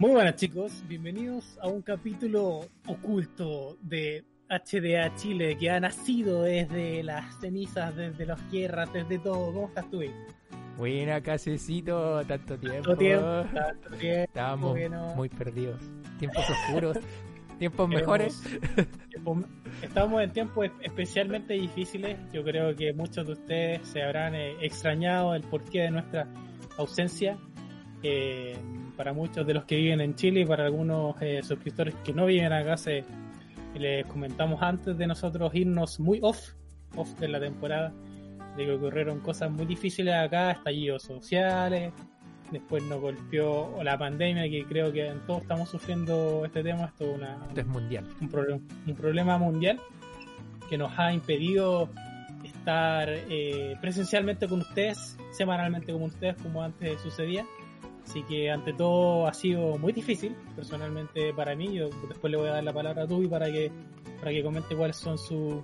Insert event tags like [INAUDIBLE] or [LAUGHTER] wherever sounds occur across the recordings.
Muy buenas chicos, bienvenidos a un capítulo oculto de HDA Chile que ha nacido desde las cenizas, desde las tierras, desde todo. ¿Cómo estás tú? Buena, casecito, tanto tiempo. Tanto tiempo, tanto tiempo Estábamos muy perdidos. Tiempos oscuros, [LAUGHS] tiempos mejores. Estamos en tiempos es- especialmente difíciles. Yo creo que muchos de ustedes se habrán eh, extrañado el porqué de nuestra ausencia. Eh, para muchos de los que viven en Chile y para algunos eh, suscriptores que no viven acá, se, les comentamos antes de nosotros irnos muy off, off de la temporada, de que ocurrieron cosas muy difíciles acá, estallidos sociales, después nos golpeó la pandemia, que creo que todos estamos sufriendo este tema, esto es una, Esto es mundial. un, problema, un problema mundial que nos ha impedido estar eh, presencialmente con ustedes, semanalmente con ustedes como antes sucedía. Así que ante todo ha sido muy difícil, personalmente para mí. Yo después le voy a dar la palabra a Tubi para que para que comente cuáles son sus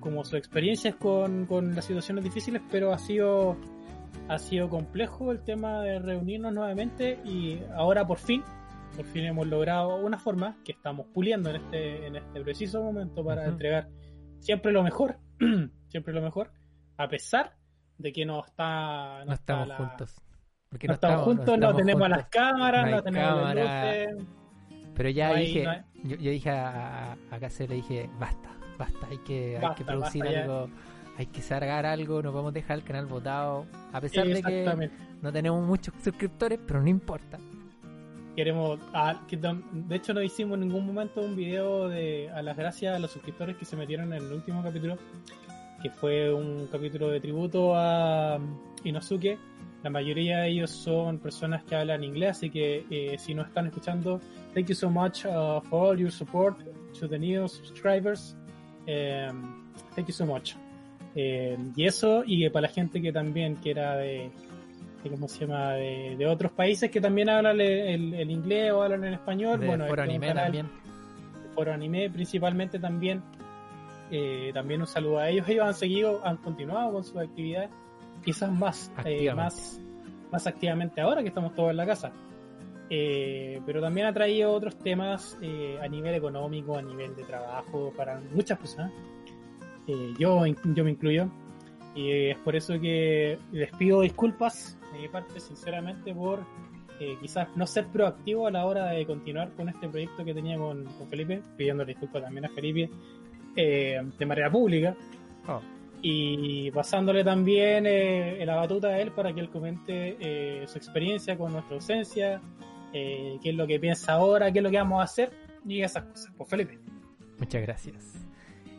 como sus experiencias con, con las situaciones difíciles, pero ha sido ha sido complejo el tema de reunirnos nuevamente y ahora por fin por fin hemos logrado una forma que estamos puliendo en este, en este preciso momento para entregar siempre lo mejor, [CLEARS THROAT] siempre lo mejor, a pesar de que no está, No está estamos la- juntos. Porque no, estamos juntos, no, estamos tenemos juntos. las cámaras, no tenemos cámara. las luces. Pero ya no dije, hay- yo, yo dije a, a, a le dije, basta, basta, hay que, hay que producir basta ya. algo, hay que sacar algo, no podemos dejar el canal votado. A pesar de que no tenemos muchos suscriptores, pero no importa. Queremos, ah, que de hecho no hicimos en ningún momento un video de a las gracias a los suscriptores que se metieron en el último capítulo, que fue un capítulo de tributo a Inosuke. La mayoría de ellos son personas que hablan inglés, así que eh, si no están escuchando, thank you so much uh, for all your support to the new subscribers. Um, thank you so much. Eh, y eso, y para la gente que también que era de, de ¿cómo se llama? De, de otros países que también hablan el, el- el inglés o hablan en español. De bueno, este un anime canal también. Foro Anime principalmente también. Eh, también un saludo a ellos. Ellos han seguido, han continuado con sus actividades, quizás más, eh, Activamente. más, más activamente ahora que estamos todos en la casa. Eh, pero también ha traído otros temas eh, a nivel económico, a nivel de trabajo para muchas personas. Eh, yo, yo me incluyo. Y es por eso que les pido disculpas de mi parte, sinceramente, por eh, quizás no ser proactivo a la hora de continuar con este proyecto que tenía con, con Felipe, pidiendo disculpas también a Felipe eh, de manera pública Oh, y pasándole también eh, la batuta a él para que él comente eh, su experiencia con nuestra ausencia, eh, qué es lo que piensa ahora, qué es lo que vamos a hacer y esas cosas. Pues Felipe. Muchas gracias.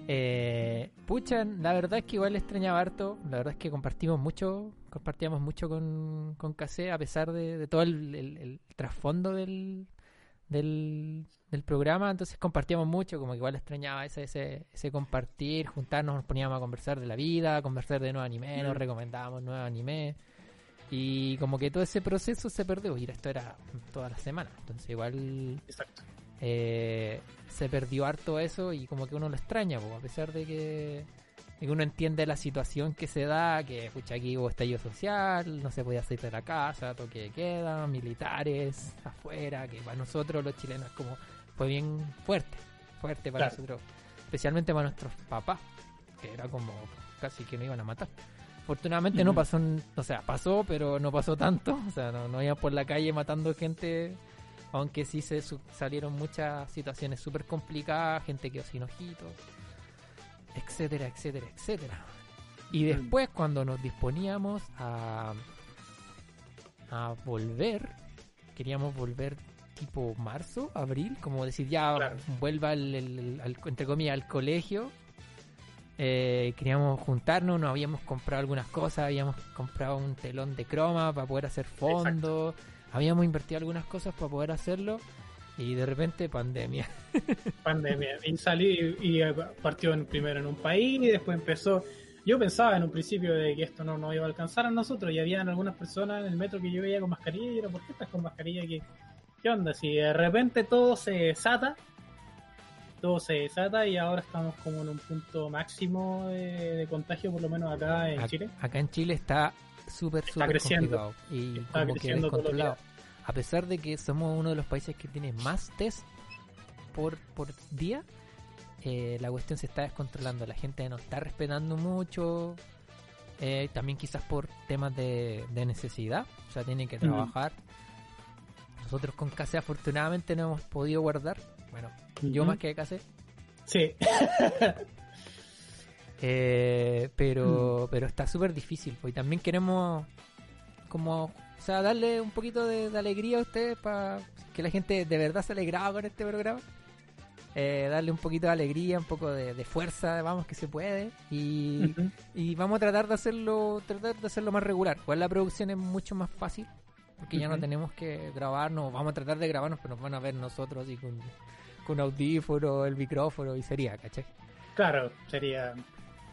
Eh, pucha, la verdad es que igual le extrañaba harto. La verdad es que compartimos mucho, compartíamos mucho con, con Kase, a pesar de, todo el trasfondo del, del, del programa. Entonces compartíamos mucho, como que igual extrañaba ese, ese, ese compartir, juntarnos, nos poníamos a conversar de la vida, a conversar de nuevo anime, nos recomendábamos nuevos anime. Y como que todo ese proceso se perdió. Y esto era toda la semana. Entonces igual Exacto. eh, se perdió harto eso y como que uno lo extraña, po, a pesar de que, que uno entiende la situación que se da, que pucha, aquí hubo estallido social, no se podía salir de la casa, toque de queda, militares afuera, que para nosotros los chilenos como fue bien fuerte, fuerte para Claro. nosotros, especialmente para nuestros papás, que era como casi que nos iban a matar. Afortunadamente no pasó, o sea, pasó, pero no pasó tanto, o sea, no, no iban por la calle matando gente aunque sí se salieron muchas situaciones súper complicadas, gente quedó sin ojitos, etcétera, etcétera, etcétera. Y después cuando nos disponíamos a, a volver, queríamos volver tipo marzo, abril, como decir ya Claro. vuelva al, entre comillas al colegio. Eh, queríamos juntarnos, nos habíamos comprado algunas cosas, habíamos comprado un telón de croma para poder hacer fondos, habíamos invertido algunas cosas para poder hacerlo y de repente pandemia. [LAUGHS] pandemia. Y salí y y partió en- primero en un país y después empezó. Yo pensaba en un principio de que esto no nos iba a alcanzar a nosotros y habían algunas personas en el metro que yo veía con mascarilla y era, ¿por qué estás con mascarilla? ¿Qué, qué onda? Si de repente todo se desata, todo se desata y ahora estamos como en un punto máximo de, de contagio, por lo menos acá en Chile. Acá en Chile está súper, Está súper creciendo. complicado y Está como que creciendo los descontrolado. A pesar de que somos uno de los países que tiene más test por, por día, eh, la cuestión se está descontrolando. La gente no está respetando mucho. eh, también quizás por temas de, de necesidad. O sea, tienen que trabajar. Nosotros con KC afortunadamente no hemos podido guardar. Bueno, yo más que KC. Sí, [LAUGHS] Eh, pero, Mm. pero está súper difícil. Pues, y también queremos como, o sea, darle un poquito de, de alegría a ustedes para que la gente de verdad se alegraba con este programa. Eh, darle un poquito de alegría, un poco de, de fuerza, vamos que se puede. Y, y vamos a tratar de hacerlo, tratar de hacerlo más regular. Pues la producción es mucho más fácil. Porque ya no tenemos que grabarnos, vamos a tratar de grabarnos, pero nos van a ver nosotros y con, con audífono, el micrófono y sería, ¿cachai? Claro, sería.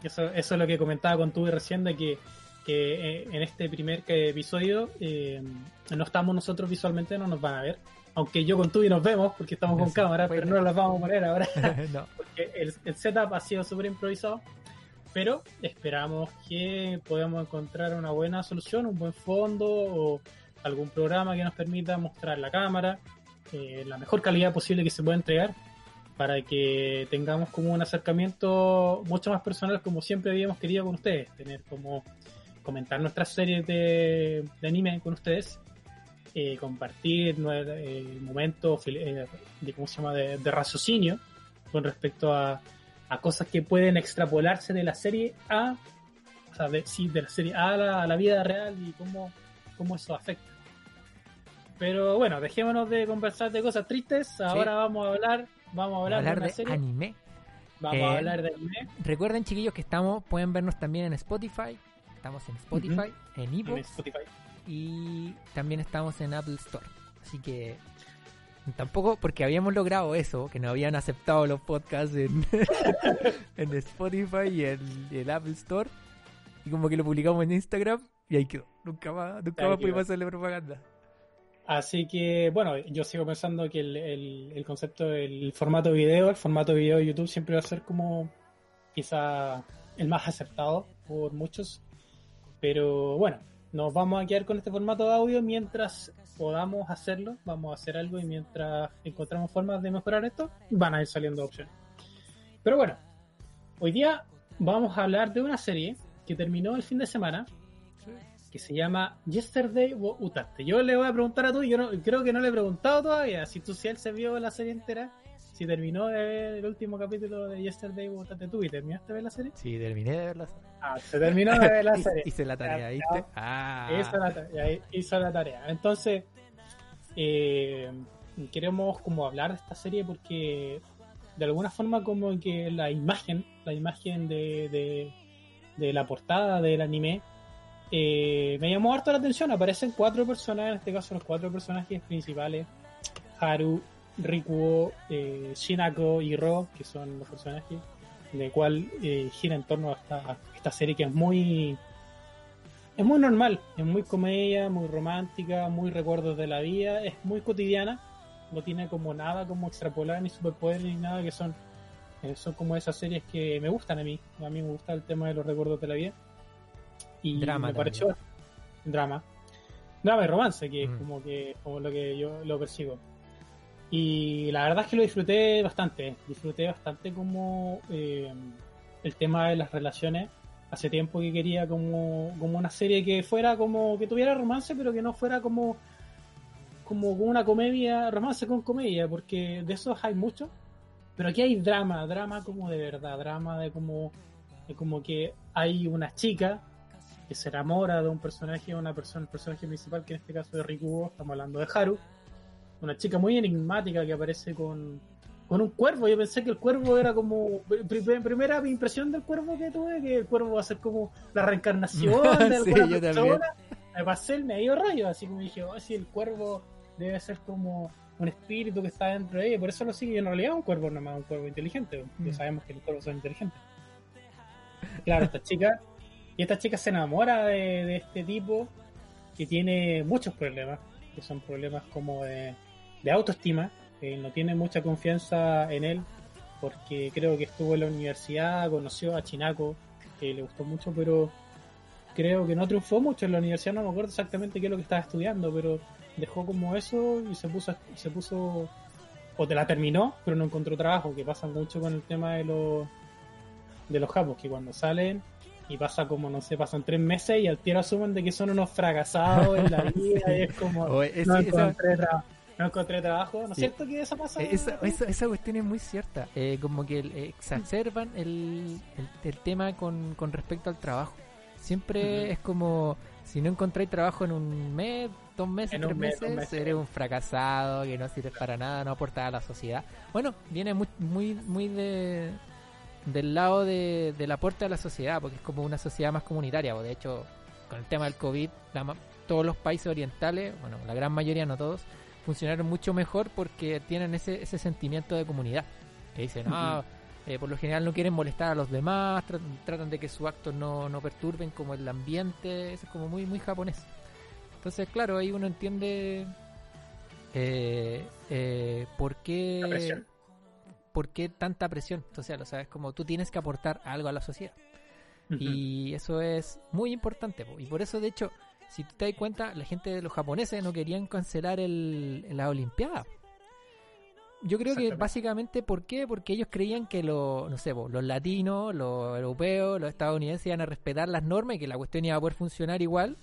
Eso, eso es lo que comentaba con tú recién, de que, que eh, en este primer que- episodio eh, no estamos nosotros visualmente, no nos van a ver. Aunque yo con Tubi nos vemos porque estamos con Sí, cámara, pero no las vamos a poner ahora [LAUGHS] no. [LAUGHS] porque el, el setup ha sido súper improvisado. Pero esperamos que podamos encontrar una buena solución, un buen fondo o algún programa que nos permita mostrar la cámara, eh, la mejor calidad posible que se pueda entregar para que tengamos como un acercamiento mucho más personal como siempre habíamos querido con ustedes, tener como comentar nuestras series de, de anime con ustedes, eh, compartir eh, momentos eh, de, ¿cómo se llama? de, de raciocinio con respecto a, a cosas que pueden extrapolarse de la serie A, o sea, de, sí, de la serie A a la, a la vida real y cómo, cómo eso afecta. Pero bueno, dejémonos de conversar de cosas tristes. Ahora vamos a hablar, vamos a hablar, hablar de una de serie. anime. Vamos Eh, a hablar de anime Recuerden, chiquillos, que estamos, pueden vernos también en Spotify. Estamos en Spotify, en en Evox y también estamos en Apple Store. Así que tampoco, porque habíamos logrado eso, que nos habían aceptado los podcasts en, [LAUGHS] [LAUGHS] en Spotify y en, en Apple Store. Y como que lo publicamos en Instagram y ahí quedó. Nunca más, nunca Ahí más pudimos hacerle propaganda. Así que, bueno, yo sigo pensando que el, el, el concepto del formato video, el formato video de YouTube siempre va a ser como quizá el más aceptado por muchos. Pero bueno, nos vamos a quedar con este formato de audio mientras podamos hacerlo. Vamos a hacer algo y mientras encontramos formas de mejorar esto, van a ir saliendo opciones. Pero bueno, hoy día vamos a hablar de una serie que terminó el fin de semana que se llama Yesterday Utaste. Yo le voy a preguntar a tú, yo no, creo que no le he preguntado todavía si tú si él se vio la serie entera, si terminó de ver el último capítulo de Yesterday Utaste tú y terminaste de ver la serie. Sí, terminé de verla. Ah, se terminó de ver la [LAUGHS] serie. Hice la tarea, ¿viste? Ah. Hizo la tarea, hizo la tarea. Entonces, eh, queremos como hablar de esta serie porque de alguna forma como que la imagen, la imagen de, de, de la portada del anime, eh, me llamó harto la atención. Aparecen cuatro personajes, en este caso los cuatro personajes principales, Haru, Rikuo, eh, Shinako y Ro, que son los personajes, de cual eh, gira en torno a esta, a esta serie que es muy es muy normal, es muy comedia, muy romántica, muy recuerdos de la vida, es muy cotidiana, no tiene como nada como extrapolar ni superpoderes ni nada que son eh, son como esas series que me gustan a mí, a mí me gusta el tema de los recuerdos de la vida. Y Drama me pareció drama, drama y romance que es Mm. como que como lo que yo lo persigo y la verdad es que lo disfruté bastante, disfruté bastante como eh, el tema de las relaciones. Hace tiempo que quería como, como una serie que fuera como que tuviera romance pero que no fuera como como una comedia romance con comedia porque de esos hay muchos pero aquí hay drama drama como de verdad drama de como de como que hay una chica que se enamora de un personaje una persona el personaje principal que en este caso es Rikuo estamos hablando de Haru una chica muy enigmática que aparece con, con un cuervo. Yo pensé que el cuervo era como. pri- primera impresión del cuervo que tuve, que el cuervo va a ser como la reencarnación [LAUGHS] de Sí, alguna yo persona. también. Me pasé el medio rollo, así como dije, oh, si el cuervo debe ser como un espíritu que está dentro de ella, por eso lo sigue. En realidad un cuervo nomás, un cuervo inteligente. Ya Mm. sabemos que los cuervos son inteligentes. Claro, esta chica. Y esta chica se enamora de, de este tipo que tiene muchos problemas, que son problemas como de, de autoestima, que no tiene mucha confianza en él, porque creo que estuvo en la universidad, conoció a Chinako, que le gustó mucho, pero creo que no triunfó mucho en la universidad, no me acuerdo exactamente qué es lo que estaba estudiando, pero dejó como eso y se puso, se puso o te la terminó, pero no encontró trabajo, que pasa mucho con el tema de los de los japos, que cuando salen y pasa como, no sé, pasan tres meses y al tiro asumen de que son unos fracasados en la [LAUGHS] vida y es como, Oye, ese- no, esa- encontré tra- no encontré trabajo, ¿no es Sí. cierto que eso pasa? Eh, Esa, esa, esa cuestión es muy cierta. Eh, como que eh, exacerban el, el, el tema con, con respecto al trabajo. Siempre es como, si no encontráis trabajo en un mes, dos meses, En tres un mes, meses, eres un fracasado, que no sirves para nada, no aportas a la sociedad. Bueno, viene muy, muy, muy de, del lado de, del aporte a la sociedad, porque es como una sociedad más comunitaria. o De hecho, con el tema del COVID, la todos los países orientales, bueno, la gran mayoría, no todos, funcionaron mucho mejor porque tienen ese, ese sentimiento de comunidad. Que dicen, ah, eh, por lo general no quieren molestar a los demás, tra- tratan de que sus actos no, no perturben como el ambiente, eso es como muy, muy japonés. Entonces, claro, ahí uno entiende eh, eh, por qué por qué tanta presión social, o sea, es como tú tienes que aportar algo a la sociedad. Y eso es muy importante. po. Y por eso, de hecho, si te das cuenta, la gente de los japoneses no querían cancelar el, la Olimpiada. Yo creo que básicamente, ¿por qué? Porque ellos creían que lo, no sé, los latinos, los europeos, los estadounidenses iban a respetar las normas y que la cuestión iba a poder funcionar igual,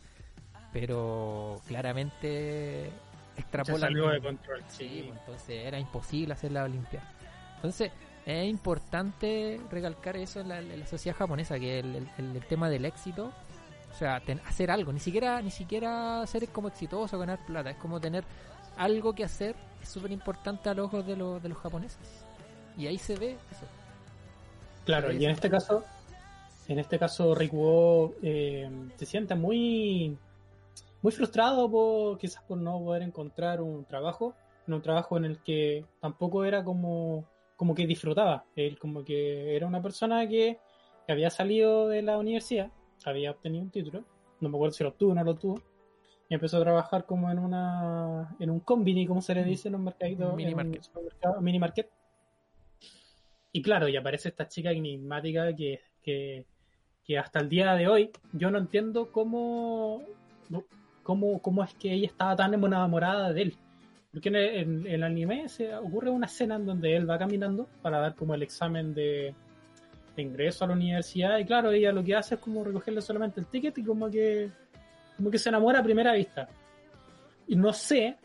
pero claramente extrapolan. salió de control, Sí, pues, entonces era imposible hacer la Olimpiada. Entonces es importante recalcar eso en la, en la sociedad japonesa, que el- el tema del éxito, o sea, ten- hacer algo, ni siquiera ni siquiera ser como exitoso, ganar plata, es como tener algo que hacer, es súper importante a los ojos de, los de los japoneses. Y ahí se ve eso. Claro, y en este caso, en este caso Rikuo eh, se siente muy, muy frustrado por quizás por no poder encontrar un trabajo, en un trabajo en el que tampoco era como, como que disfrutaba. Él como que era una persona que, que había salido de la universidad, había obtenido un título, no me acuerdo si lo obtuvo o no lo obtuvo, y empezó a trabajar como en una en un combini, como se le dice en un mercadito, Un mini en market. mini market. Y claro, y aparece esta chica enigmática que, que, que hasta el día de hoy yo no entiendo cómo, cómo, cómo es que ella estaba tan enamorada de él. Porque en el, en el anime se ocurre una escena en donde él va caminando para dar como el examen de, de ingreso a la universidad y claro, ella lo que hace es como recogerle solamente el ticket y como que como que se enamora a primera vista. Y no sé,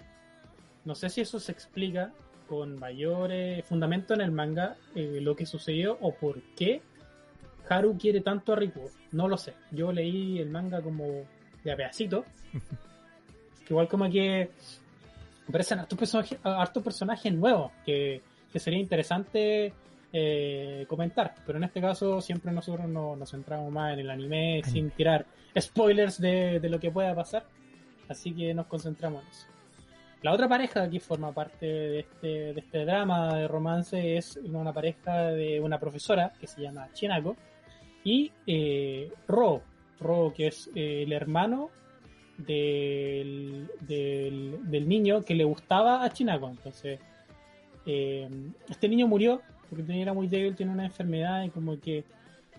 no sé si eso se explica con mayor eh, fundamento en el manga eh, lo que sucedió o por qué Haru quiere tanto a Rikuo. No lo sé. Yo leí el manga como de a pedacito. [LAUGHS] que igual como que aparecen hartos personajes, hartos personajes nuevos que, que sería interesante eh, comentar. Pero en este caso siempre nosotros no- nos centramos más en el anime sin tirar spoilers de, de lo que pueda pasar. Así que nos concentramos en eso. La otra pareja que forma parte de este, de este drama de romance es una pareja de una profesora que se llama Chinako y eh, Ro, Ro que es eh, el hermano del, del, del niño que le gustaba a Chinako. Entonces, eh, este niño murió porque era muy débil, tiene una enfermedad y como que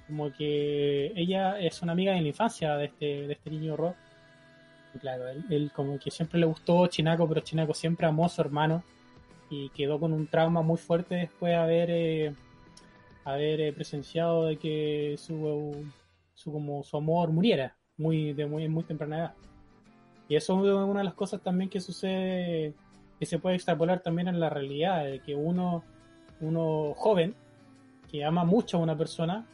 como que ella es una amiga de la infancia de este, de este niño Ro. Y claro, él, como que siempre le gustó Chinako, pero Chinako siempre amó a su hermano y quedó con un trauma muy fuerte después de haber, eh, haber eh, presenciado de que su, su, como su amor muriera muy, de muy, muy temprana edad. Y eso es una de las cosas también que sucede, que se puede extrapolar también en la realidad, de que uno, uno joven que ama mucho a una persona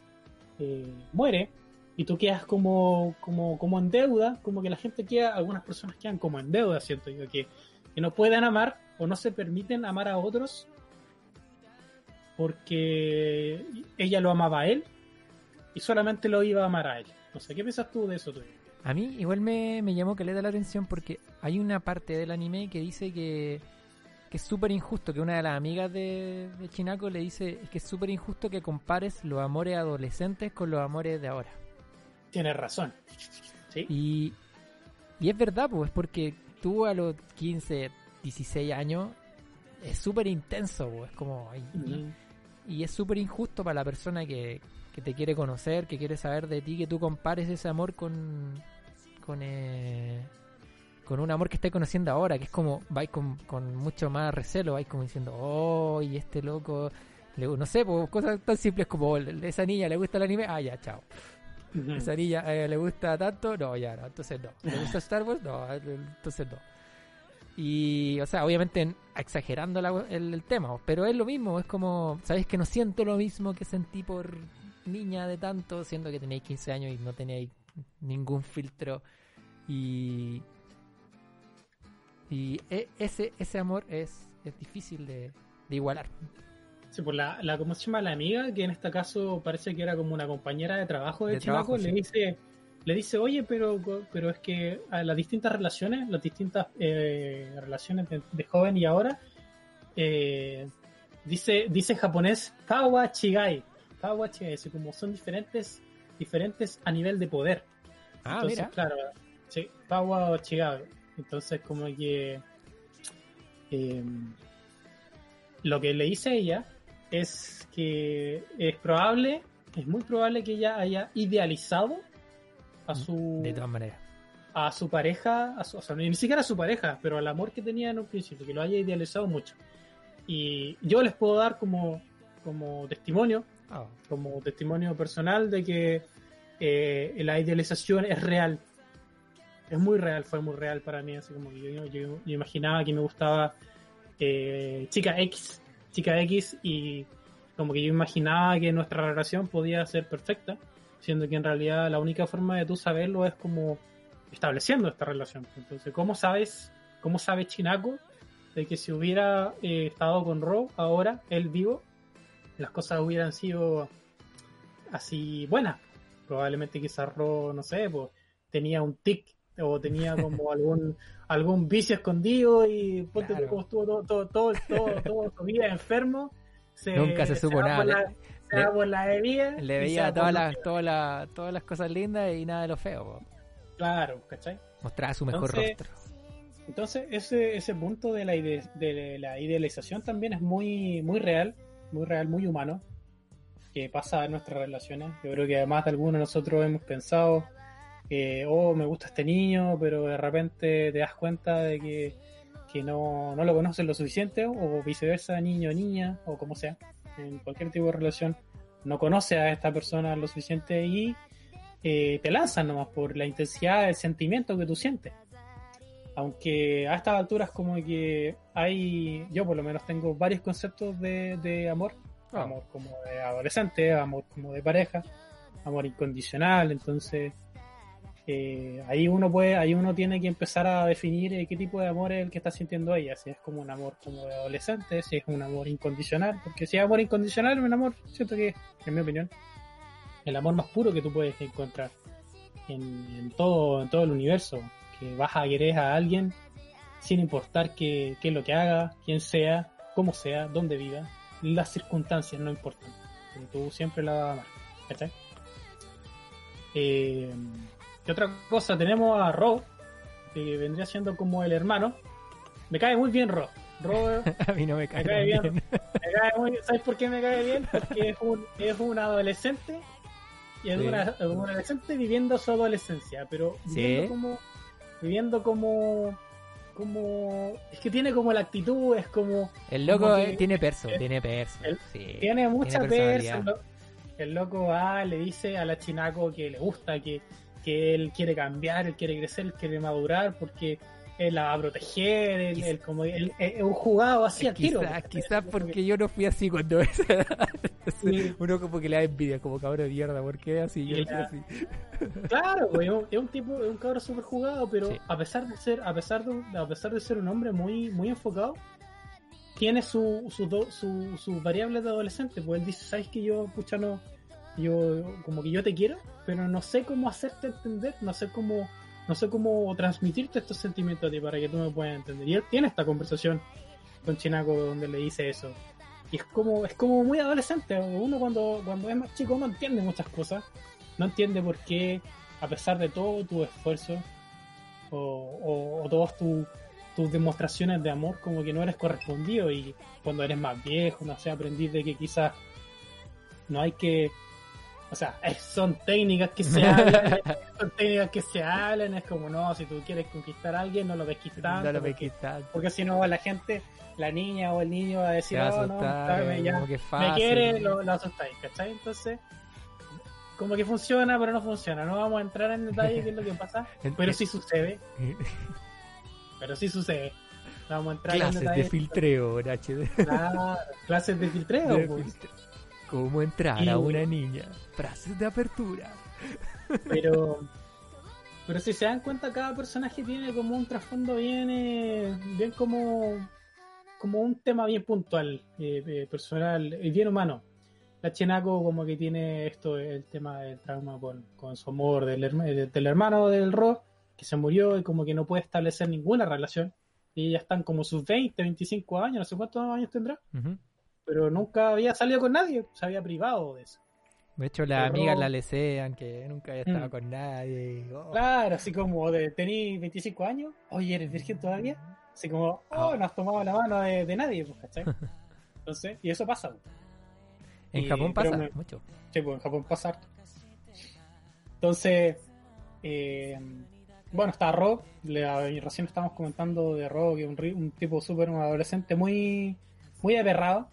eh, muere y tú quedas como, como, como en deuda, como que la gente queda, algunas personas quedan como en deuda, siento yo, que, que no pueden amar o no se permiten amar a otros porque ella lo amaba a él y solamente lo iba a amar a él. No sé, ¿qué piensas tú de eso, tú? A mí igual me, me llamó que le da la atención porque hay una parte del anime que dice que, que es súper injusto, que una de las amigas de, de Chinako le dice que es súper injusto que compares los amores adolescentes con los amores de ahora. Tienes razón. ¿Sí? Y, y es verdad, pues, porque tú a los 15, 16 años es súper intenso, pues, es como... y es súper injusto para la persona que, que te quiere conocer, que quiere saber de ti, que tú compares ese amor con con, eh, con un amor que estés conociendo ahora, que es como, vais con, con mucho más recelo, vais como diciendo, oh, y este loco, le- no sé, pues, cosas tan simples como, "Oh, esa niña le gusta el anime, ah, ya, chao. Esa niña eh, le gusta tanto, no, ya, no, entonces no. ¿Le gusta Star Wars? No, eh, entonces no. Y, o sea, obviamente en- exagerando la- el, el tema, pero es lo mismo, es como, ¿sabes que no siento lo mismo que sentí por niña de tanto, siendo que tenéis 15 años y no tenéis ningún filtro? Y. Y e- ese, ese amor es, es difícil de, de igualar. Sí, pues la, la, ¿cómo se llama? La amiga, que en este caso parece que era como una compañera de trabajo de, De trabajo, le sí. dice, le dice, oye, pero, pero es que a las distintas relaciones, las distintas eh, relaciones de, de joven y ahora, eh, dice, dice en japonés, Kawa Chigai. Kawa Chigai, como son diferentes, diferentes a nivel de poder. Ah, Entonces, mira. claro, sí, Paua o Chigabe. Entonces, como que eh, lo que le dice ella es que es probable, es muy probable que ella haya idealizado a su, Mm, De todas maneras. a su pareja, a su- o sea, ni siquiera a su pareja, pero al amor que tenía en un principio, que lo haya idealizado mucho. Y yo les puedo dar como, como testimonio Ah, como testimonio personal de que eh, la idealización es real. Es muy real, fue muy real para mí. Así como yo, yo- imaginaba que me gustaba eh, Chica X, Chica X, y como que yo imaginaba que nuestra relación podía ser perfecta, siendo que en realidad la única forma de tú saberlo es como estableciendo esta relación. Entonces, ¿cómo sabes, cómo sabe Chinako de que si hubiera eh, estado con Ro ahora, él vivo, las cosas hubieran sido así buenas. Probablemente quizás Ro, no sé, pues tenía un tic o tenía como algún [LAUGHS] algún vicio escondido y ponte tú Claro. como estuvo todo, todo, todo, todo, todo su vida enfermo. Se, Nunca se supo va nada. por Le- la- se va por la bebida. Le se veía todas las, todas las, todas las cosas lindas y nada de lo feo. po. Claro, ¿cachai? Mostraba su mejor Entonces, rostro. Entonces, ese, ese punto de la, ide- de la idealización también es muy, muy real, muy real, muy humano, que pasa en nuestras relaciones. Yo creo que además de algunos de nosotros hemos pensado, que, oh, me gusta este niño, pero de repente te das cuenta de que, que no, no lo conoces lo suficiente, o viceversa, niño o niña, o como sea, en cualquier tipo de relación, no conoce a esta persona lo suficiente y eh, te lanzan nomás por la intensidad del sentimiento que tú sientes. Aunque a estas alturas como que hay, yo por lo menos tengo varios conceptos de, de amor, Ah. amor como de adolescente, amor como de pareja, amor incondicional, entonces eh, ahí uno puede, ahí uno tiene que empezar a definir eh, qué tipo de amor es el que está sintiendo ella, si es como un amor como de adolescente, si es un amor incondicional, porque si es amor incondicional, un amor, siento que, en mi opinión, el amor más puro que tú puedes encontrar en, todo, en todo el universo, que vas a querer a alguien sin importar qué, es lo que haga, quién sea, cómo sea, dónde viva, las circunstancias no importan. Tú siempre la vas a amar. ¿Cachai? Eh, ¿Qué otra cosa? Tenemos a Ro, que vendría siendo como el hermano. Me cae muy bien Ro. Ro [LAUGHS] A mí no me cae, me cae bien. bien. me cae muy- ¿Sabes por qué me cae bien? Porque es un, es un adolescente y es Sí. una- un adolescente viviendo su adolescencia, pero viviendo Sí. como viviendo como como es que tiene como la actitud, es como El loco Como que- tiene perso, tiene perso. sí. tiene mucha personalidad. persa. El, loco va, le dice a la chinaco que le gusta, que, que él quiere cambiar, él quiere crecer, él quiere madurar porque él la va a proteger, él, Quizá- él como él, es un jugado así al tiro. Quizás porque yo no fui así cuando. Entonces, [LAUGHS] Sí. uno como que le da envidia, como cabrón de mierda, ¿por qué así? Yo la- así. Claro, güey, es un- es tipo, es un cabro súper jugado, pero Sí. a pesar de ser, a pesar de, a pesar de ser un hombre muy, muy enfocado, tiene su, su, do- su, sus variables de adolescente, pues él dice, ¿sabes que yo, pucha, no, yo, como que yo te quiero, pero no sé cómo hacerte entender, no sé cómo, no sé cómo transmitirte estos sentimientos a ti para que tú me puedas entender. Y él tiene esta conversación con Chinaco donde le dice eso. Y es como, es como muy adolescente, uno cuando, cuando es más chico no entiende muchas cosas, no entiende por qué, a pesar de todo tu esfuerzo, o, o, todas tu- tus demostraciones de amor como que no eres correspondido y cuando eres más viejo, no sé, aprendí de que quizás no hay que, o sea, son técnicas que se hablan, [LAUGHS] son técnicas que se hablan, es como no, si tú quieres conquistar a alguien no lo ves tanto, no lo porque, porque si no la gente, la niña o el niño va a decir, va a oh, no, ya, que me quiere, lo, lo asustáis, ¿cachai? Entonces, como que funciona, pero no funciona. No vamos a entrar en detalle qué es lo que pasa, [LAUGHS] pero sí sucede, [LAUGHS] pero sí sucede. No Vamos a entrar en Clases detalle. de filtreo en HD. Claro, clases de filtreo. De pues. filtreo. ¿Cómo entrar Y- a una niña? Frases de apertura. [LAUGHS] Pero, pero si se dan cuenta, cada personaje tiene como un trasfondo bien, eh, bien como, como un tema bien puntual, eh, eh, personal y bien humano. La Chenako como que tiene esto, el tema del trauma con, con su amor del, herma- eh, del hermano del Ro, que se murió y como que no puede establecer ninguna relación. Y ya están como sus 20, 25 años, no sé cuántos años tendrá, Ujú. Pero nunca había salido con nadie, se había privado de eso. De hecho, las Pero- amigas la lesean que nunca había estado Mm. con nadie. oh. Claro, así como de tení 25 años, oye, ¿eres virgen todavía? Así como, oh, Ah. no has tomado la mano de, de nadie, pues, ¿cachai? [LAUGHS] Entonces, y eso pasa. pues. En y- Japón pasa me- mucho. Sí, pues en Japón pasa harto. Entonces, eh, bueno, está Ro, le- recién estábamos comentando de Ro, que es un, tipo súper, un adolescente muy, muy aberrado.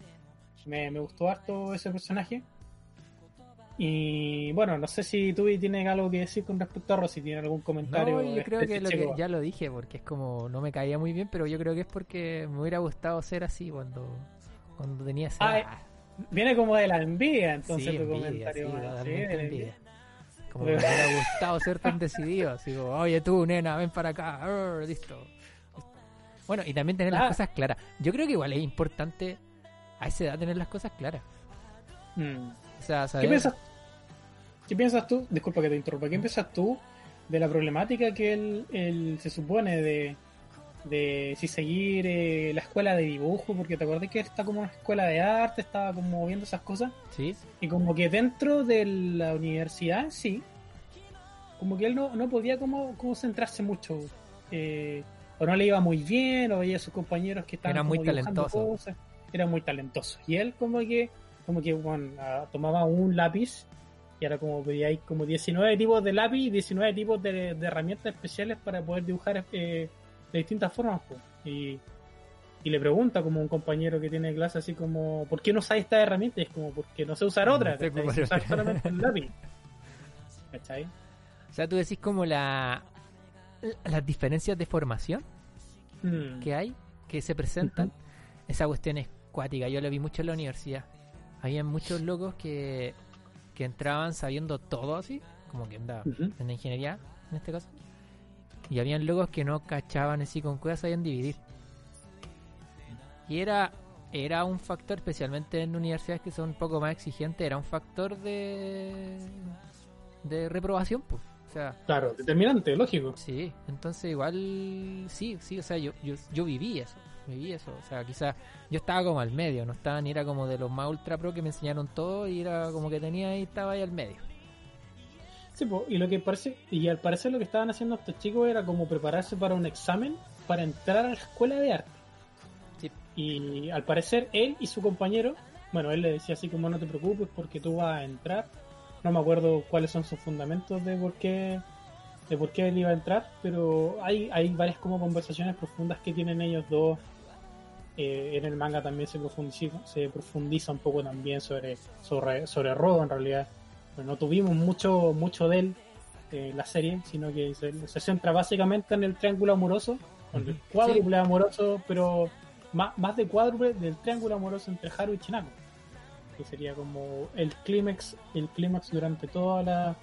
Me, me gustó harto ese personaje. Y bueno, no sé si tú tienes algo que decir con respecto a Ro, si tiene algún comentario. No, yo creo este que, lo que ya lo dije, porque es como no me caía muy bien, pero yo creo que es porque me hubiera gustado ser así cuando, cuando tenía esa Ah, edad. Viene como de la envidia, entonces Sí, tu envidia, comentario. sí, man. Sí, envidia. Como que me hubiera [LAUGHS] gustado ser tan decidido, así como, oye tú, nena, ven para acá, arr, listo. Bueno, y también tener Ah. las cosas claras. Yo creo que igual es importante a esa edad tener las cosas claras. Mm. O sea, saber... ¿Qué piensas, ¿Qué piensas tú? Disculpa que te interrumpa. ¿Qué piensas tú de la problemática que él, él se supone de, de si seguir eh, la escuela de dibujo? Porque te acordás que está como en una escuela de arte, estaba como viendo esas cosas. Sí, Y como que dentro de la universidad sí, como que él no, no podía como, como centrarse mucho. eh, o no le iba muy bien, o veía a sus compañeros que estaban Era muy como talentoso. cosas. Era muy talentoso. Y él como que, como que bueno, ah, tomaba un lápiz y ahora como veía ahí como 19 tipos de lápiz y 19 tipos de, de herramientas especiales para poder dibujar eh, de distintas formas. po. Y, y le pregunta como un compañero que tiene clase así como, ¿por qué no usas esta herramienta? Y es como, porque no sé usar No otra, sé ¿cachai? ocupar Sé usar solamente el lápiz. [LAUGHS] ¿Cachai? o sea, tú decís como la las diferencias de formación Mm. que hay, que se presentan, esa cuestión es cuática. Yo lo vi mucho en la universidad. Había muchos locos que, que entraban sabiendo todo así, como que andaba en la ingeniería, en este caso. Y habían locos que no cachaban así con cuidado, sabían dividir. Y era, era un factor, especialmente en universidades que son un poco más exigentes, era un factor de, de reprobación, pues. O sea, Claro, determinante, lógico. Sí, entonces igual sí, sí, o sea, yo, yo, yo viví eso, viví eso, o sea, quizás yo estaba como al medio, no estaba ni era como de los más ultra pro que me enseñaron todo y era como que tenía ahí, estaba ahí al medio. Sí, po, y lo que parece, y al parecer lo que estaban haciendo estos chicos era como prepararse para un examen para entrar a la escuela de arte. Sí. Y al parecer él y su compañero, bueno, él le decía así como no te preocupes porque tú vas a entrar. No me acuerdo cuáles son sus fundamentos de por qué de por qué él iba a entrar, pero hay, hay varias como conversaciones profundas que tienen ellos dos. Eh, en el manga también se profundiza, se profundiza un poco también sobre, sobre, sobre Rodo en realidad. Pero no tuvimos mucho, mucho de él eh, en la serie, sino que se, se centra básicamente en el triángulo amoroso, con el cuádruple amoroso, pero más, más de cuádruple del triángulo amoroso entre Haru y Chinako. Que sería como el clímax, el clímax durante toda la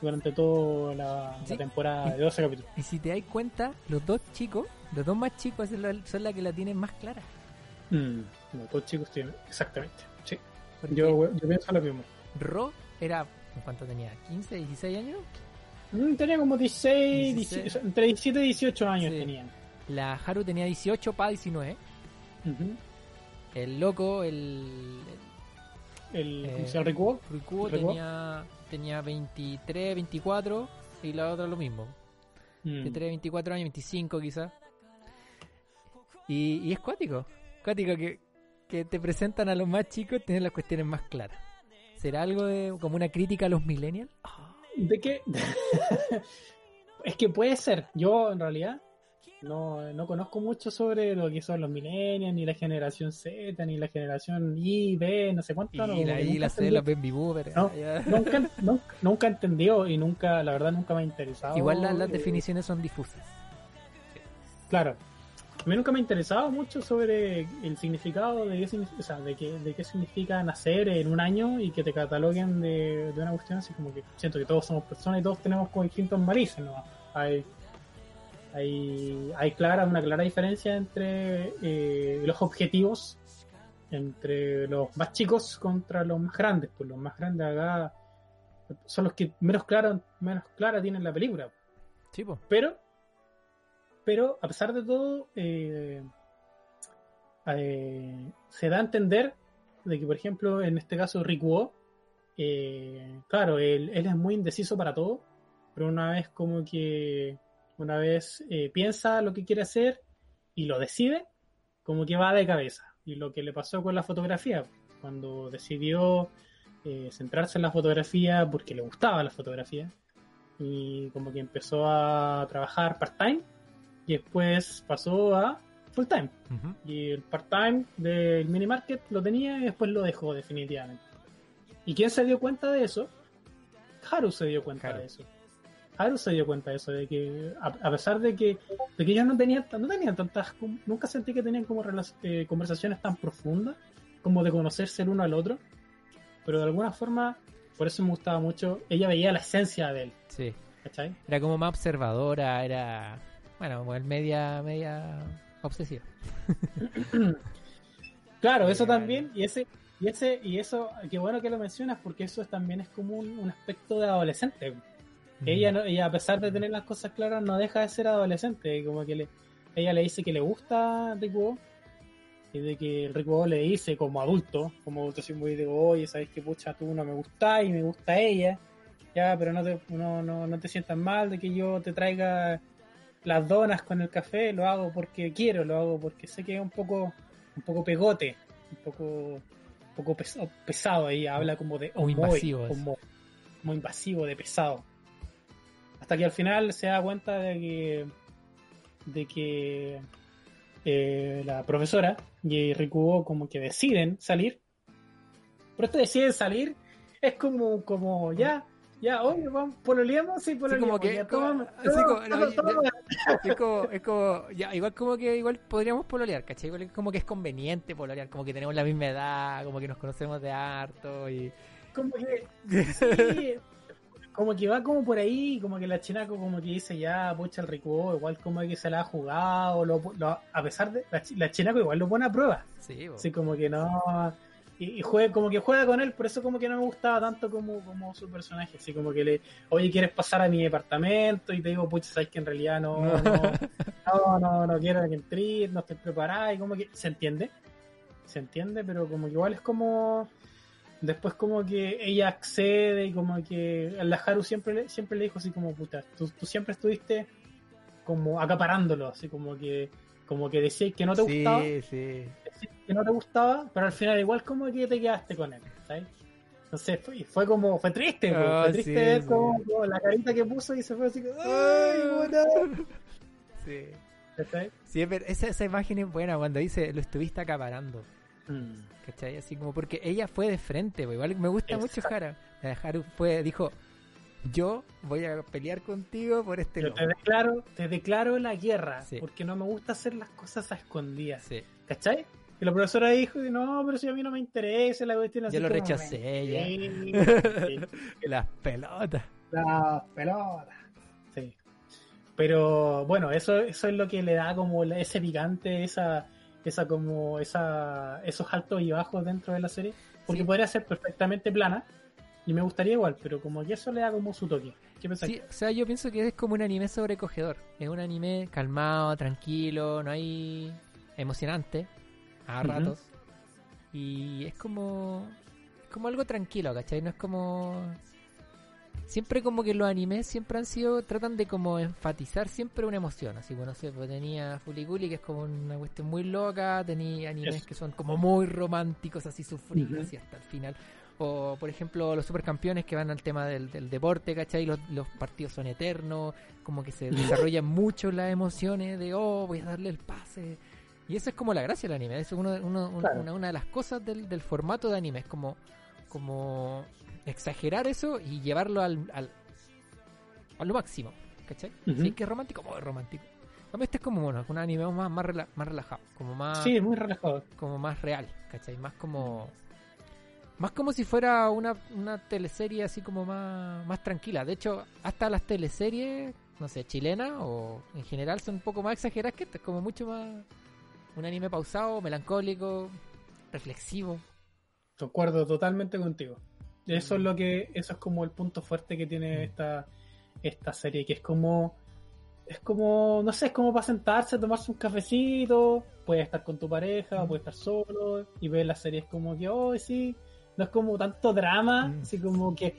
durante toda la, la Sí. temporada de 12 capítulos. Y si te das cuenta, los dos chicos, los dos más chicos son la, la que la tienen más clara. Mm, no, todos chicos tienen, exactamente. Sí. Yo, yo pienso lo mismo. Ro era, ¿cuánto tenía? ¿15, 16 años? Mm, Tenía como 16, 16. 18, entre 17 y 18 años Sí. tenían. La Haru tenía 18 para 19. Ujú. El loco, el, El, Eh, ¿Cómo se llama? Rikuo. el Rikuo ¿Rikuo? tenía, tenía 23, 24 y la otra lo mismo. Mm. 23, 24 años, 25 quizás. Y, y es cuático. Cuático que, que te presentan a los más chicos tienen las cuestiones más claras. ¿Será algo de como una crítica a los millennials? ¿De qué? [LAUGHS] es que puede ser. Yo, en realidad, no, no conozco mucho sobre lo que son los millennials, ni la generación Z, ni la generación Y, B, no sé cuánto. Y no, la, nunca la C, los baby boomers. No, [LAUGHS] nunca, nunca, nunca entendió y nunca, la verdad, nunca me ha interesado. Igual la- las eh, definiciones son difusas. Claro. A mí nunca me ha interesado mucho sobre el significado de qué, significa, o sea, de qué, de qué significa nacer en un año y que te cataloguen de, de una cuestión así como que siento que todos somos personas y todos tenemos como distintos matices, ¿no? Hay, hay, hay clara, una clara diferencia entre eh, los objetivos entre los más chicos contra los más grandes, pues los más grandes acá son los que menos claro, menos clara tienen la película. Sí. Pero, pero a pesar de todo, eh, eh, se da a entender de que, por ejemplo, en este caso Rikuo, eh, claro, él, él es muy indeciso para todo, pero una vez como que, una vez eh, piensa lo que quiere hacer y lo decide, como que va de cabeza. Y lo que le pasó con la fotografía, cuando decidió eh, centrarse en la fotografía porque le gustaba la fotografía, y como que empezó a trabajar part-time y después pasó a full-time. Ujú. Y el part-time del mini market lo tenía y después lo dejó definitivamente. ¿Y quién se dio cuenta de eso? Haru se dio cuenta Haru. de eso. Haru se dio cuenta de eso, de que a, a pesar de que, de que ellos no tenían, no tenían tantas, nunca sentí que tenían como eh, conversaciones tan profundas como de conocerse el uno al otro, pero de alguna forma, por eso me gustaba mucho, ella veía la esencia de él, Sí. ¿cachai? Era como más observadora, era. Bueno, media, media obsesiva. [CLEARS THROAT] Claro, eso también, y ese, y ese, y eso, qué bueno que lo mencionas, porque eso es- también es como un, un aspecto de adolescente. Ella, no, ella, a pesar de tener las cosas claras, no deja de ser adolescente. Como que le, ella le dice que le gusta Rikuo, y de que Rikuo le dice como adulto, como adulto así muy de, oye, sabes que pucha, tú no me gusta y me gusta ella, ya, pero no te, no, no, no te sientas mal de que yo te traiga las donas con el café, lo hago porque quiero, lo hago porque sé que es un poco, un poco pegote, un poco, un poco pes- pesado ahí, habla como de Muy invasivo, muy invasivo, de pesado. Hasta que al final se da cuenta de que de que eh, la profesora y Rikuo como que deciden salir. Pero esto deciden salir es como, como ya, ya, oye, vamos, pololeamos, sí, Sí, pololeamos. como que. como, ya, igual como que igual podríamos pololear, ¿cachai? Igual como que es conveniente pololear, como que tenemos la misma edad, como que nos conocemos de harto y... como que [LAUGHS] sí, como que va como por ahí, como que la chinaco como que dice ya, pucha el Rikuo, igual como que se la ha jugado, lo, lo- a pesar de, la, la chinaco igual lo pone a prueba, Sí, así como que no, y, y juega, como que juega con él, por eso como que no me gustaba tanto como, como su personaje, así como que le, oye, ¿quieres pasar a mi departamento? Y te digo, pucha, sabes que en realidad no, no, no, no, no quiero que entres, no estoy preparada, y como que se entiende, se entiende, pero como que igual es como después como que ella accede y como que la Haru siempre le, siempre le dijo así como puta, tú, tú siempre estuviste como acaparándolo, así como que como que decías que no te sí, gustaba, sí. que no te gustaba, pero al final igual como que te quedaste con él, ¿sabes? Entonces fue, fue como, fue triste, po, Ah, fue triste sí, ver sí. como, como la carita que puso y se fue así como, ¡ay! [LAUGHS] Sí. ¿Cachai? Sí, es ver- esa, esa imagen es buena cuando dice lo estuviste acaparando. Mm. ¿Cachai? Así como porque ella fue de frente, po. igual me gusta mucho Exacto. La Haru fue, dijo, yo voy a pelear contigo por este Yo te declaro, te declaro la guerra, Sí. porque no me gusta hacer las cosas a escondidas. Sí. ¿Cachai? Y la profesora dijo, no, pero si a mí no me interesa la cuestión así Yo lo rechacé, ya. Sí, [LAUGHS] Las pelotas. la pelota. Sí. Pero bueno, eso, eso es lo que le da como ese picante, esa, esa como esa esos altos y bajos dentro de la serie, porque podría ser perfectamente plana y me gustaría igual, pero como que eso le da como su toque. ¿Qué pensáis? Sí, o sea, yo pienso que es como un anime sobrecogedor. Es un anime calmado, tranquilo, no hay emocionante a ratos. Y es como es como algo tranquilo, ¿cachai? No es como siempre como que los animes siempre han sido tratan de como enfatizar siempre una emoción, así bueno, no sé, pues tenía Fuliculi que es como una cuestión muy loca, tenía animes Eso. que son como muy románticos, así sufridos hasta el final. O, por ejemplo, los supercampeones que van al tema del, del deporte, ¿cachai? Los, los partidos son eternos, como que se desarrollan mucho las emociones de, oh, voy a darle el pase. Y eso es como la gracia del anime, eso es uno, uno- un- Claro. una, una de las cosas del, del formato de anime, es como, como exagerar eso y llevarlo al, al a lo máximo, ¿cachai? Ujú. Sí, que es romántico, muy romántico. A mí este es como bueno, un anime más, más, rela- más relajado, como más Sí, muy relajado. como más real, ¿cachai? Más como. Más como si fuera una, una teleserie así como más, más tranquila. De hecho, hasta las teleseries, no sé, chilenas o en general son un poco más exageradas que este. Es como mucho más. Un anime pausado, melancólico, reflexivo. Concuerdo totalmente contigo. Eso es lo que, eso es como el punto fuerte que tiene esta, esta serie, que es como, es como, no sé, es como para sentarse, tomarse un cafecito, puedes estar con tu pareja, Mm. puedes estar solo, y ver la serie es como que, oh, sí, no es como tanto drama, Mm. así como que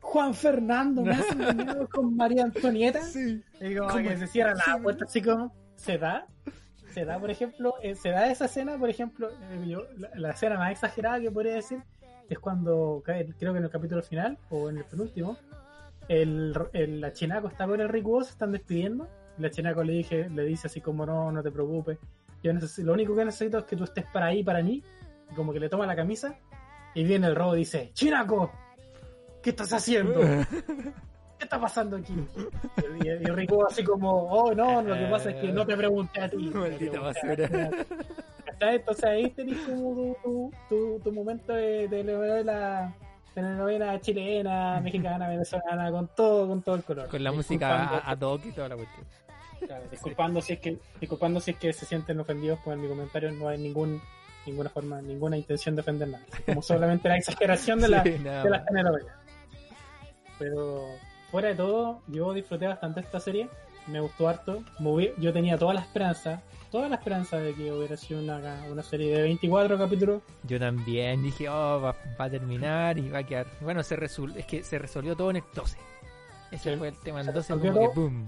Juan Fernando [LAUGHS] me hace con María Antonieta, y como que se cierra la Sí. puerta así como, se da, se da, por ejemplo, eh, se da esa escena, por ejemplo, eh, yo- la, la escena más exagerada que podría decir es cuando, creo que en el capítulo final, o en el penúltimo, el, el- la chinaco está con el Rick se están despidiendo, la chinaco le, dije, le dice así como, no, no te preocupes, yo necesito, lo único que necesito es que tú estés para ahí, para mí, y como que le toma la camisa, y viene el robo y dice, chinaco, ¿qué estás haciendo? [LAUGHS] ¿Qué está pasando aquí? Y, y, Rico así como, oh no, lo que pasa es que no te pregunté a ti. Maldita basura. Ti". ¿Cachai? Entonces ahí tenés como tu, tu, tu, tu momento de telenovela, telenovela chilena, [LAUGHS] mexicana, venezolana, con todo, con todo el color. Con la música a, a toque y toda la cuestión. claro, disculpando si es que, disculpando si es que se sienten ofendidos por mi comentario, no hay ningún ninguna forma, ninguna intención de ofender nada. Como solamente la exageración de [LAUGHS] la, Sí, de las telenovelas. Pero fuera de todo, yo disfruté bastante esta serie, me gustó harto. Yo tenía toda la esperanza, toda la esperanza de que hubiera sido una, una serie de 24 capítulos. Yo también dije, oh, va, va a terminar y va a quedar. Bueno, se resol... es que se resolvió todo en el 12. Ese Sí. fue el tema. En Se el 12 resolvió como que todo. boom.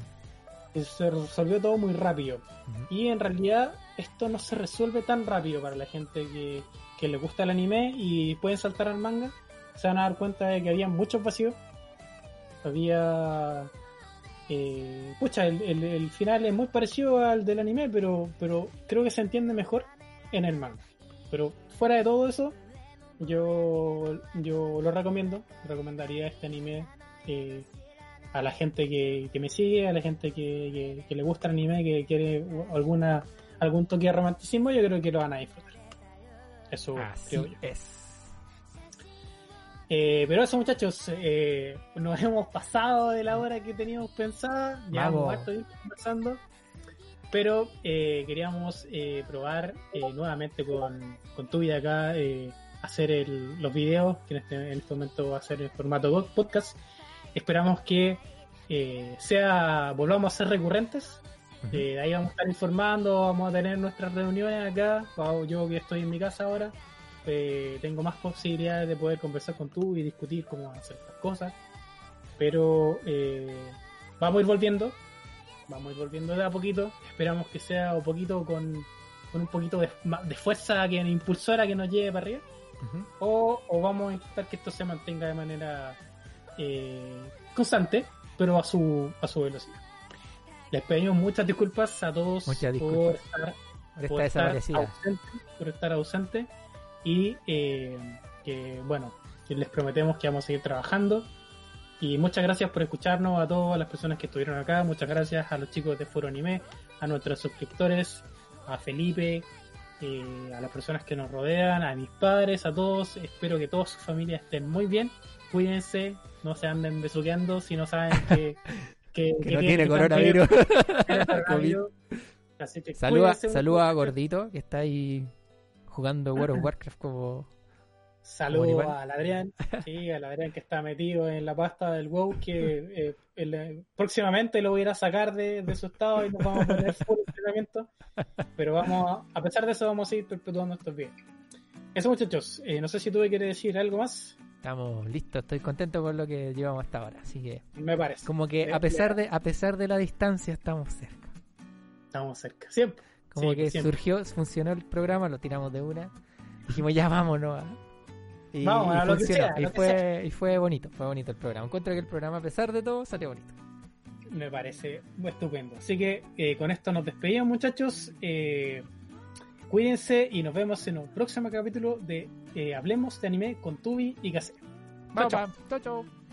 Se resolvió todo muy rápido. Y en realidad esto no se resuelve tan rápido para la gente que, que le gusta el anime y pueden saltar al manga. Se van a dar cuenta de que había muchos vacíos. Había... eh, pucha, el, el- el final es muy parecido al del anime, pero, pero creo que se entiende mejor en el manga. Pero fuera de todo eso, yo, yo lo recomiendo. Recomendaría este anime eh, a la gente que, que me sigue, a la gente que, que- que le gusta el anime, que quiere alguna algún toque de romanticismo, yo creo que lo van a disfrutar. Eso Así creo yo. es. Eh, pero eso, muchachos, eh, nos [LAUGHS] hemos pasado de la hora que teníamos pensada. Ya Vamos. hemos harto tiempo conversando. Pero eh, queríamos eh, probar eh, nuevamente con, con tu vida acá, hacer el- los videos, que en este, en este momento va a ser en formato pod- podcast. Esperamos que sea volvamos a ser recurrentes. Ahí vamos a estar informando, vamos a tener nuestras reuniones acá. Yo que estoy en mi casa ahora, eh, tengo más posibilidades de poder conversar con tú y discutir cómo hacer las cosas. Pero eh, vamos a ir volviendo, vamos a ir volviendo de a poquito. Esperamos que sea un poquito con, con un poquito de, de fuerza que impulsora que nos lleve para arriba. O, o vamos a intentar que esto se mantenga de manera eh, constante, pero a su, a su velocidad. Les pedimos muchas disculpas a todos Muchas por estar por está estar ausente, por estar ausente y eh, que bueno, que les prometemos que vamos a seguir trabajando y muchas gracias por escucharnos a todas las personas que estuvieron acá, muchas gracias a los chicos de Foro Anime, a nuestros suscriptores, a Felipe, eh, a las personas que nos rodean, a mis padres, a todos, espero que todas sus familias estén muy bien, cuídense, no se anden besuqueando si no saben que, [LAUGHS] que, Que no tiene coronavirus. [LAUGHS] tiene coronavirus. Así que Saluda, saluda a. Gordito, que está ahí jugando World of Warcraft como... Saludos al Adrián, [LAUGHS] sí, al Adrián que está metido en la pasta del WoW, que eh, el, eh, próximamente lo voy a ir a sacar de, de su estado y nos vamos a poner full entrenamiento. Pero vamos, a, a pesar de eso, vamos a ir perpetuando estos videos. Eso, muchachos. eh, no sé si tú quieres decir algo más. Estamos listos, estoy contento con lo que llevamos hasta ahora, así que Me parece. como que a pesar de a pesar de la distancia estamos cerca. Estamos cerca. Siempre. Como Sí, que siempre. surgió, funcionó el programa, lo tiramos de una. Dijimos, ya vámonos. Y, Vamos, a lo que sea, y lo que fue, y fue bonito, fue bonito el programa. Encuentro que el programa, a pesar de todo, salió bonito. Me parece estupendo. Así que eh, con esto nos despedimos, muchachos. Eh, cuídense y nos vemos en un próximo capítulo de eh, Hablemos de Anime con Tubi y. Vamos, chao. chao, chao.